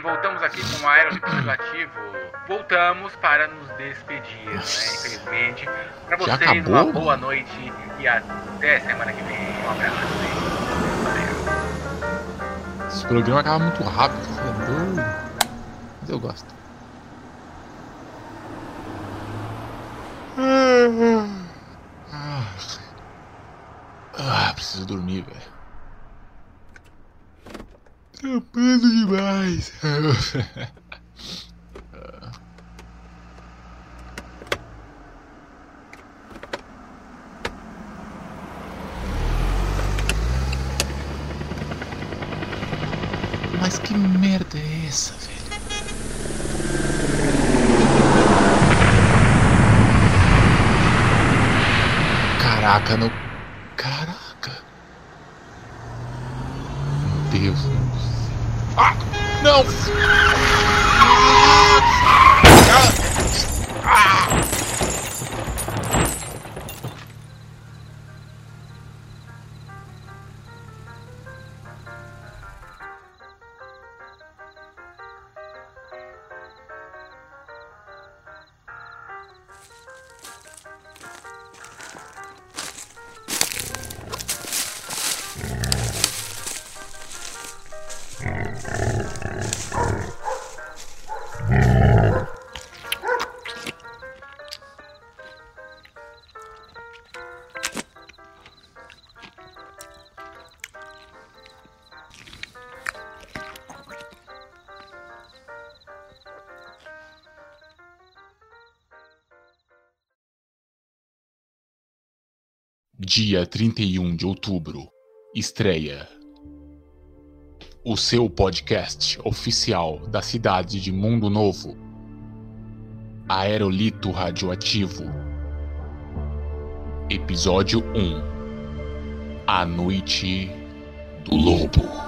voltamos aqui com o Aerolito Radioativo. Voltamos para nos despedir, né? Infelizmente. Para vocês, acabou? uma boa noite e até semana que vem. Um abraço. Valeu. Esse programa acaba muito rápido. Mas eu gosto. Ah, ah, preciso dormir, velho. Trampando demais. Mas que merda é essa, velho? Caraca, não. Caraca. Meu Deus. Ah! Não! Dia 31 de outubro. Estreia. O seu podcast oficial da cidade de Mundo Novo. Aerolito Radioativo. Episódio 1. A Noite do Lobo.